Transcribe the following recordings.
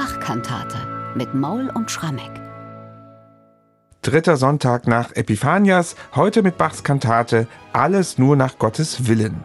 Bachkantate mit Maul und Schrammeck. Dritter Sonntag nach Epiphanias, heute mit Bachs Kantate Alles nur nach Gottes Willen.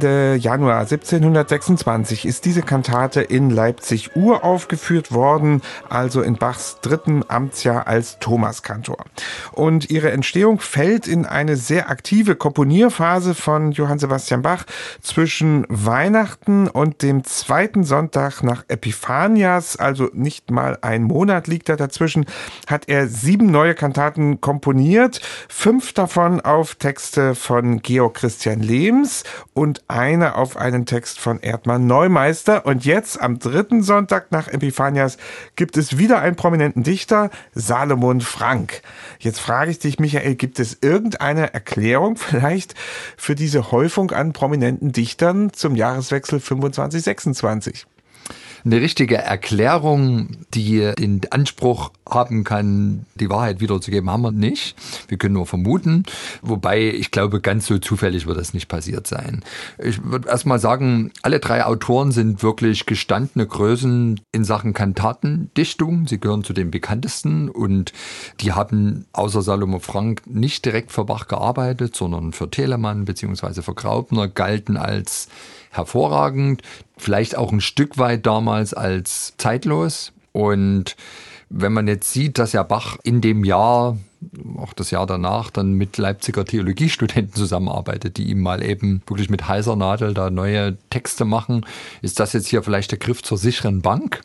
Ende Januar 1726 ist diese Kantate in Leipzig uraufgeführt worden, also in Bachs dritten Amtsjahr als Thomaskantor. Und ihre Entstehung fällt in eine sehr aktive Komponierphase von Johann Sebastian Bach zwischen Weihnachten und dem zweiten Sonntag nach Epiphanias, also nicht mal ein Monat liegt da dazwischen, hat er sieben neue Kantaten komponiert, fünf davon auf Texte von Georg Christian Lehms und eine auf einen Text von Erdmann Neumeister. Und jetzt am dritten Sonntag nach Epiphanias gibt es wieder einen prominenten Dichter, Salomon Frank. Jetzt frage ich dich, Michael, gibt es irgendeine Erklärung vielleicht für diese Häufung an prominenten Dichtern zum Jahreswechsel 25-26? Eine richtige Erklärung, die den Anspruch haben kann, die Wahrheit wiederzugeben, haben wir nicht. Wir können nur vermuten. Wobei ich glaube, ganz so zufällig wird das nicht passiert sein. Ich würde erstmal sagen, alle drei Autoren sind wirklich gestandene Größen in Sachen Kantatendichtung. Sie gehören zu den bekanntesten und die haben außer Salomo Frank nicht direkt für Bach gearbeitet, sondern für Telemann bzw. für Graupner, galten als hervorragend, vielleicht auch ein Stück weit damals als zeitlos. Und wenn man jetzt sieht, dass ja Bach in dem Jahr, auch das Jahr danach, dann mit Leipziger Theologiestudenten zusammenarbeitet, die ihm mal eben wirklich mit heißer Nadel da neue Texte machen, ist das jetzt hier vielleicht der Griff zur sicheren Bank?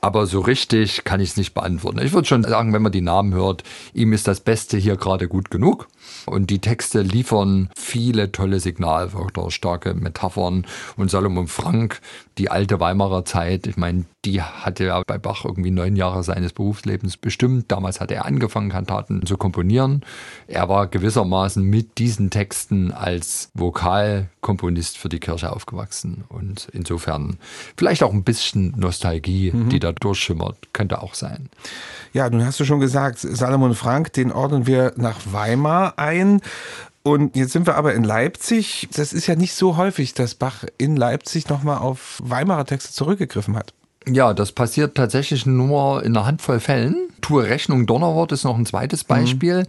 Aber so richtig kann ich es nicht beantworten. Ich würde schon sagen, wenn man die Namen hört, ihm ist das Beste hier gerade gut genug. Und die Texte liefern viele tolle Signalwörter, starke Metaphern. Und Salomon Frank, die alte Weimarer Zeit, ich meine, die hatte ja bei Bach irgendwie neun Jahre seines Berufslebens bestimmt. Damals hat er angefangen, Kantaten zu komponieren. Er war gewissermaßen mit diesen Texten als Vokalkomponist für die Kirche aufgewachsen. Und insofern vielleicht auch ein bisschen Nostalgie, mhm. die da durchschimmert, könnte auch sein. Ja, nun hast du schon gesagt, Salomon Frank, den ordnen wir nach Weimar ein. Und jetzt sind wir aber in Leipzig. Das ist ja nicht so häufig, dass Bach in Leipzig nochmal auf Weimarer Texte zurückgegriffen hat. Ja, das passiert tatsächlich nur in einer Handvoll Fällen. Tue Rechnung Donnerwort ist noch ein zweites Beispiel. Mhm.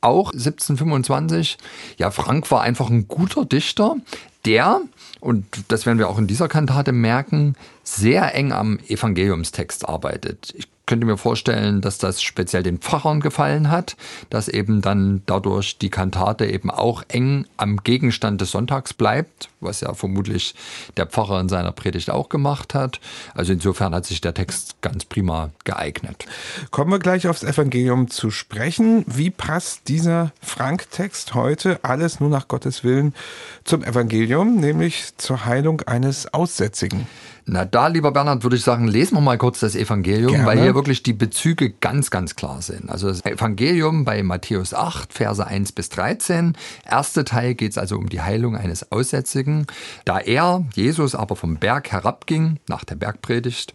Auch 1725. Ja, Frank war einfach ein guter Dichter, der, und das werden wir auch in dieser Kantate merken, sehr eng am Evangeliumstext arbeitet. Ich könnte mir vorstellen, dass das speziell den Pfarrern gefallen hat, dass eben dann dadurch die Kantate eben auch eng am Gegenstand des Sonntags bleibt, was ja vermutlich der Pfarrer in seiner Predigt auch gemacht hat. Also insofern hat sich der Text ganz prima geeignet. Kommen wir gleich aufs Evangelium zu sprechen. Wie passt dieser Frank-Text heute alles nur nach Gottes Willen zum Evangelium, nämlich zur Heilung eines Aussätzigen? Na, da, lieber Bernhard, würde ich sagen, lesen wir mal kurz das Evangelium, Gerne. weil hier wirklich die Bezüge ganz, ganz klar sind. Also das Evangelium bei Matthäus 8, Verse 1 bis 13. Erster Teil geht es also um die Heilung eines Aussätzigen. Da er, Jesus, aber vom Berg herabging, nach der Bergpredigt,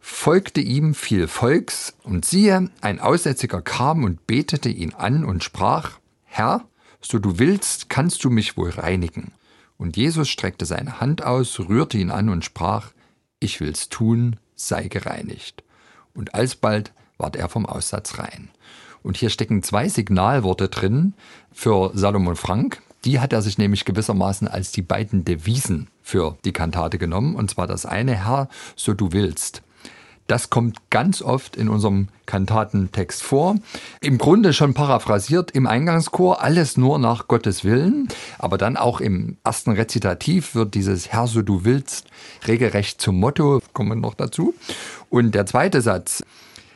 folgte ihm viel Volks, und siehe, ein Aussätziger kam und betete ihn an und sprach, Herr, so du willst, kannst du mich wohl reinigen. Und Jesus streckte seine Hand aus, rührte ihn an und sprach, ich will's tun, sei gereinigt. Und alsbald ward er vom Aussatz rein. Und hier stecken zwei Signalworte drin für Salomon Frank. Die hat er sich nämlich gewissermaßen als die beiden Devisen für die Kantate genommen. Und zwar das eine, Herr, so du willst. Das kommt ganz oft in unserem Kantatentext vor. Im Grunde schon paraphrasiert im Eingangschor, alles nur nach Gottes Willen. Aber dann auch im ersten Rezitativ wird dieses Herr, so du willst, regelrecht zum Motto, kommen wir noch dazu. Und der zweite Satz,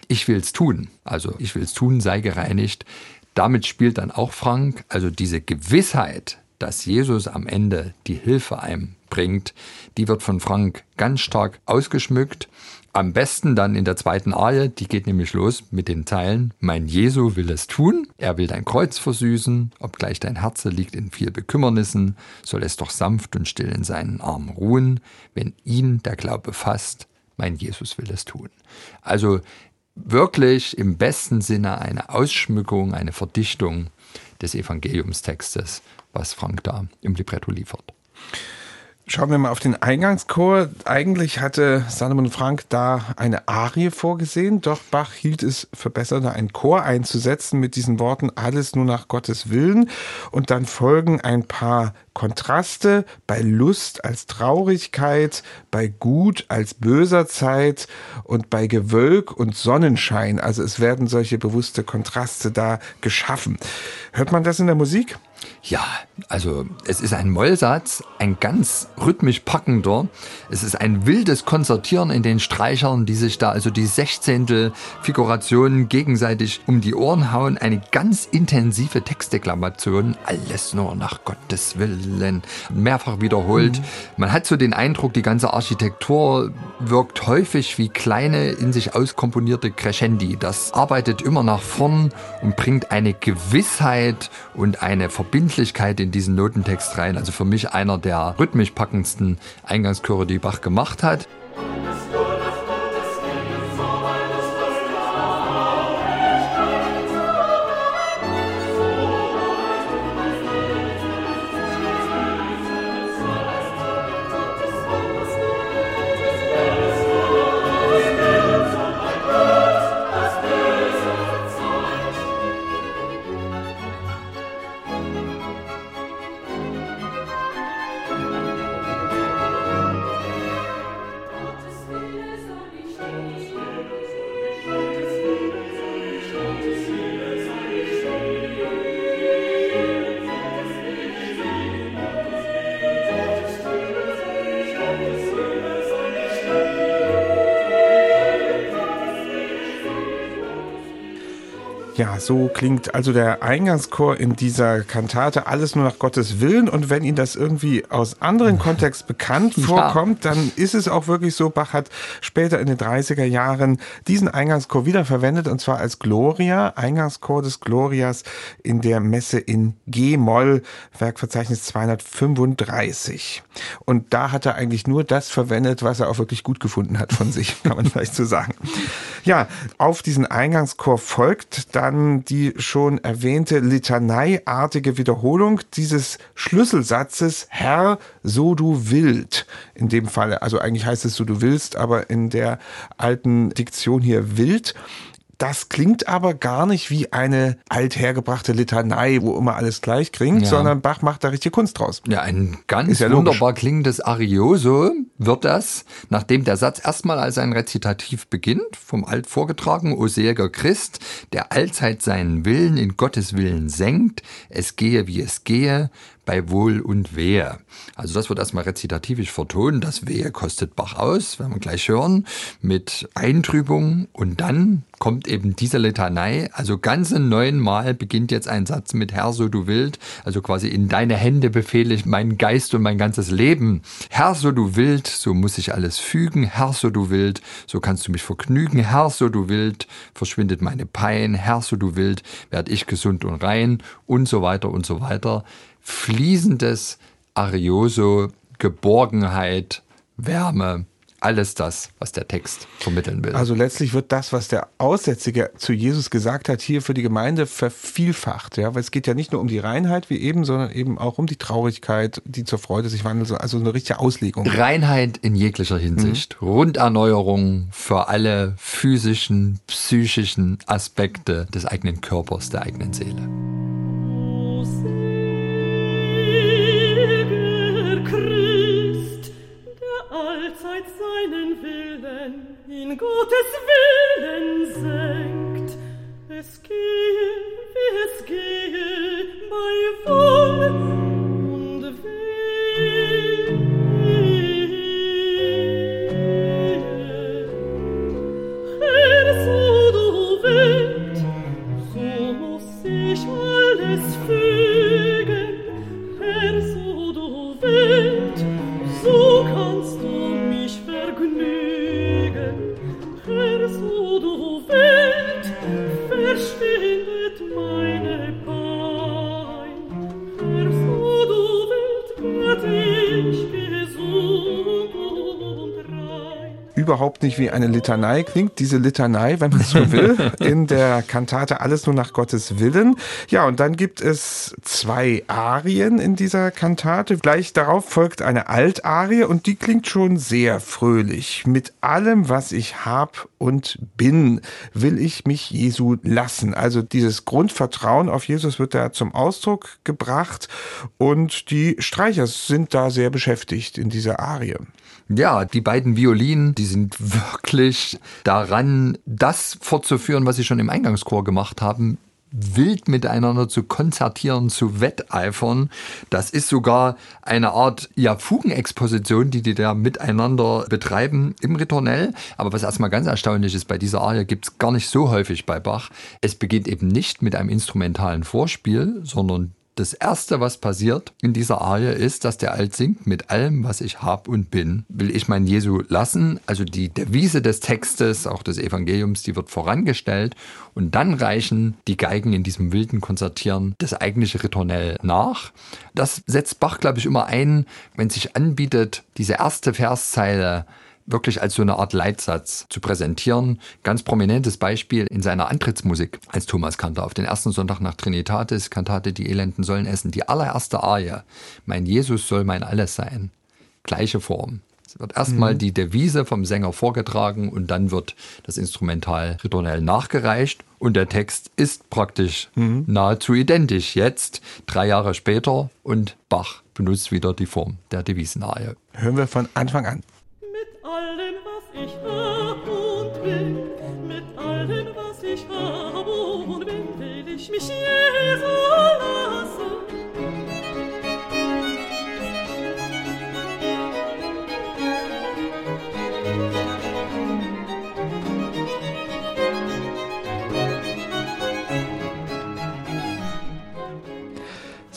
ich will's tun, also ich will's tun, sei gereinigt. Damit spielt dann auch Frank, also diese Gewissheit, dass Jesus am Ende die Hilfe einem bringt, die wird von Frank ganz stark ausgeschmückt. Am besten dann in der zweiten Arie, die geht nämlich los mit den Zeilen, mein Jesu will es tun, er will dein Kreuz versüßen, obgleich dein Herze liegt in viel Bekümmernissen, soll es doch sanft und still in seinen Armen ruhen, wenn ihn der Glaube fasst, mein Jesus will es tun. Also wirklich im besten Sinne eine Ausschmückung, eine Verdichtung des Evangeliumstextes, was Frank da im Libretto liefert. Schauen wir mal auf den Eingangschor. Eigentlich hatte Salomon Frank da eine Arie vorgesehen, doch Bach hielt es für besser, da einen Chor einzusetzen mit diesen Worten alles nur nach Gottes Willen. Und dann folgen ein paar Kontraste bei Lust als Traurigkeit, bei Gut als böser Zeit und bei Gewölk und Sonnenschein. Also es werden solche bewusste Kontraste da geschaffen. Hört man das in der Musik? Ja, also es ist ein Mollsatz, ein ganz rhythmisch packender. Es ist ein wildes Konzertieren in den Streichern, die sich da also die Sechzehntel Figurationen gegenseitig um die Ohren hauen. Eine ganz intensive Textdeklamation. Alles nur nach Gottes Willen. Mehrfach wiederholt. Mhm. Man hat so den Eindruck, die ganze Architektur wirkt häufig wie kleine in sich auskomponierte Crescendi. Das arbeitet immer nach vorn und bringt eine Gewissheit und eine Verbindlichkeit in diesen Notentext rein. Also für mich einer der rhythmisch packendsten Eingangschöre, die Bach gemacht hat. Ja, so klingt also der Eingangschor in dieser Kantate alles nur nach Gottes Willen. Und wenn Ihnen das irgendwie aus anderen Kontext bekannt vorkommt, ja. dann ist es auch wirklich so. Bach hat später in den 30er Jahren diesen Eingangschor wiederverwendet und zwar als Gloria, Eingangschor des Glorias in der Messe in G-Moll, Werkverzeichnis 235. Und da hat er eigentlich nur das verwendet, was er auch wirklich gut gefunden hat von sich, kann man vielleicht so sagen. Ja, auf diesen Eingangschor folgt dann die schon erwähnte litaneiartige Wiederholung dieses Schlüsselsatzes Herr, so du willst. In dem Falle, also eigentlich heißt es so du willst, aber in der alten Diktion hier wild. Das klingt aber gar nicht wie eine althergebrachte Litanei, wo immer alles gleich klingt, ja. sondern Bach macht da richtig Kunst draus. Ja, ein ganz ja wunderbar klingendes Arioso wird das, nachdem der Satz erstmal als ein Rezitativ beginnt, vom Alt vorgetragen, O seliger Christ, der allzeit seinen Willen in Gottes Willen senkt, es gehe wie es gehe, bei Wohl und Wehe. Also das wird erstmal rezitativisch vertonen. Das Wehe kostet Bach aus, werden wir gleich hören, mit Eintrübung. Und dann kommt eben diese Litanei. Also ganze neunmal beginnt jetzt ein Satz mit Herr, so du willst. Also quasi in deine Hände befehle ich meinen Geist und mein ganzes Leben. Herr, so du willst, so muss ich alles fügen. Herr, so du willst, so kannst du mich vergnügen. Herr, so du willst, verschwindet meine Pein. Herr, so du willst, werde ich gesund und rein und so weiter und so weiter fließendes Arioso, Geborgenheit, Wärme, alles das, was der Text vermitteln will. Also letztlich wird das, was der Aussätzige zu Jesus gesagt hat, hier für die Gemeinde vervielfacht. Ja, weil es geht ja nicht nur um die Reinheit wie eben, sondern eben auch um die Traurigkeit, die zur Freude sich wandelt. Also eine richtige Auslegung. Reinheit in jeglicher Hinsicht. Mhm. Runderneuerung für alle physischen, psychischen Aspekte des eigenen Körpers, der eigenen Seele. Gottes Willen senkt. Es gehe, überhaupt nicht wie eine Litanei klingt. Diese Litanei, wenn man so will, in der Kantate Alles nur nach Gottes Willen. Ja, und dann gibt es zwei Arien in dieser Kantate. Gleich darauf folgt eine Altarie und die klingt schon sehr fröhlich. Mit allem, was ich hab und bin, will ich mich Jesu lassen. Also dieses Grundvertrauen auf Jesus wird da zum Ausdruck gebracht und die Streicher sind da sehr beschäftigt in dieser Arie. Ja, die beiden Violinen, die sind wirklich daran, das fortzuführen, was sie schon im Eingangschor gemacht haben, wild miteinander zu konzertieren, zu wetteifern. Das ist sogar eine Art ja, Fugenexposition, die die da miteinander betreiben im Ritornell. Aber was erstmal ganz erstaunlich ist, bei dieser Arie gibt es gar nicht so häufig bei Bach. Es beginnt eben nicht mit einem instrumentalen Vorspiel, sondern das Erste, was passiert in dieser Arie, ist, dass der Alt singt, mit allem, was ich hab und bin, will ich mein Jesu lassen. Also die Devise des Textes, auch des Evangeliums, die wird vorangestellt. Und dann reichen die Geigen in diesem wilden Konzertieren das eigentliche Ritornell nach. Das setzt Bach, glaube ich, immer ein, wenn sich anbietet, diese erste Verszeile wirklich als so eine Art Leitsatz zu präsentieren. Ganz prominentes Beispiel in seiner Antrittsmusik als Thomas Kantor auf den ersten Sonntag nach Trinitatis, Kantate Die Elenden sollen essen. Die allererste Arie, Mein Jesus soll mein Alles sein. Gleiche Form. Es wird erstmal die Devise vom Sänger vorgetragen und dann wird das Instrumental ritornell nachgereicht und der Text ist praktisch nahezu identisch jetzt, drei Jahre später und Bach benutzt wieder die Form der Devisenarie. Hören wir von Anfang an. Allem, was ich hab und bin, mit allem, was ich hab und bin, will ich mich Jesu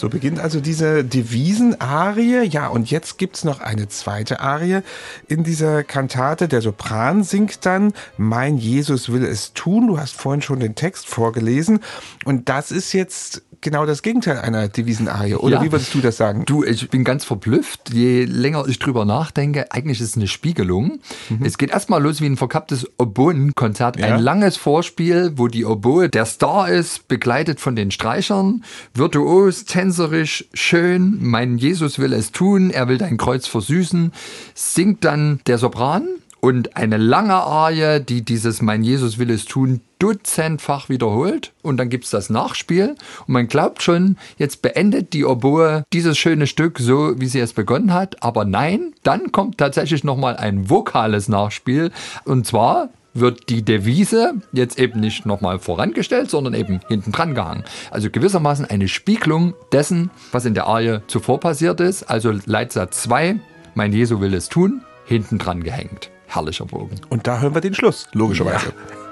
So beginnt also diese Devisenarie. Ja, und jetzt gibt's noch eine zweite Arie in dieser Kantate. Der Sopran singt dann, Mein Jesus will es tun. Du hast vorhin schon den Text vorgelesen. Und das ist jetzt genau das Gegenteil einer Devisenarie. Oder Ja. wie würdest du das sagen? Du, ich bin ganz verblüfft, je länger ich drüber nachdenke. Eigentlich ist es eine Spiegelung. Es geht erstmal los wie ein verkapptes Oboenkonzert. Ja. Ein langes Vorspiel, wo die Oboe der Star ist, begleitet von den Streichern. Virtuos, tänzerisch, schön. Mein Jesus will es tun. Er will dein Kreuz versüßen. Singt dann der Sopran. Und eine lange Arie, die dieses Mein Jesus will es tun dutzendfach wiederholt. Und dann gibt's das Nachspiel. Und man glaubt schon, jetzt beendet die Oboe dieses schöne Stück so, wie sie es begonnen hat. Aber nein, dann kommt tatsächlich nochmal ein vokales Nachspiel. Und zwar wird die Devise jetzt eben nicht nochmal vorangestellt, sondern eben hinten dran gehangen. Also gewissermaßen eine Spiegelung dessen, was in der Arie zuvor passiert ist. Also Leitsatz 2, mein Jesu will es tun, hinten dran gehängt. Herrlicher Bogen. Und da hören wir den Schluss, logischerweise. Mein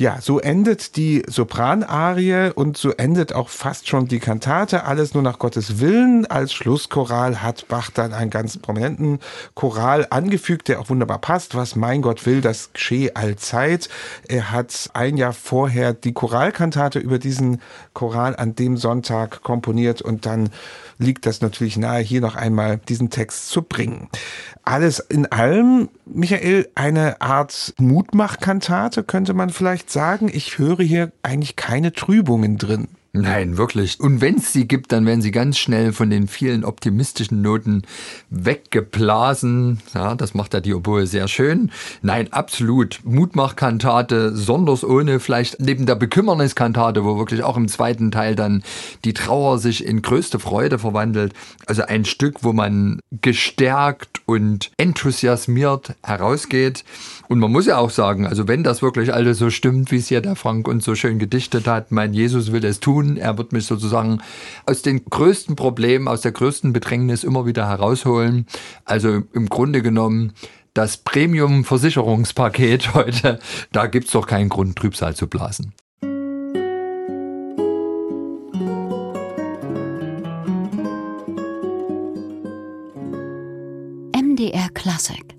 Ja, so endet die Sopranarie und so endet auch fast schon die Kantate. Alles nur nach Gottes Willen. Als Schlusschoral hat Bach dann einen ganz prominenten Choral angefügt, der auch wunderbar passt. Was mein Gott will, das geschehe allzeit. Er hat ein Jahr vorher die Choralkantate über diesen Choral an dem Sonntag komponiert und dann liegt das natürlich nahe, hier noch einmal diesen Text zu bringen. Alles in allem, Michael, eine Art Mutmachkantate könnte man vielleicht sagen. Ich höre hier eigentlich keine Trübungen drin. Nein, wirklich. Und wenn es sie gibt, dann werden sie ganz schnell von den vielen optimistischen Noten weggeblasen. Ja, das macht ja die Oboe sehr schön. Nein, absolut. Mutmachkantate, sonders ohne vielleicht neben der Bekümmerniskantate, wo wirklich auch im zweiten Teil dann die Trauer sich in größte Freude verwandelt. Also ein Stück, wo man gestärkt und enthusiasmiert herausgeht. Und man muss ja auch sagen, also wenn das wirklich alles so stimmt, wie es hier der Frank uns so schön gedichtet hat, mein Jesus will es tun, tun. Er wird mich sozusagen aus den größten Problemen, aus der größten Bedrängnis immer wieder herausholen. Also im Grunde genommen das Premium-Versicherungspaket heute, da gibt's doch keinen Grund, Trübsal zu blasen. MDR Classic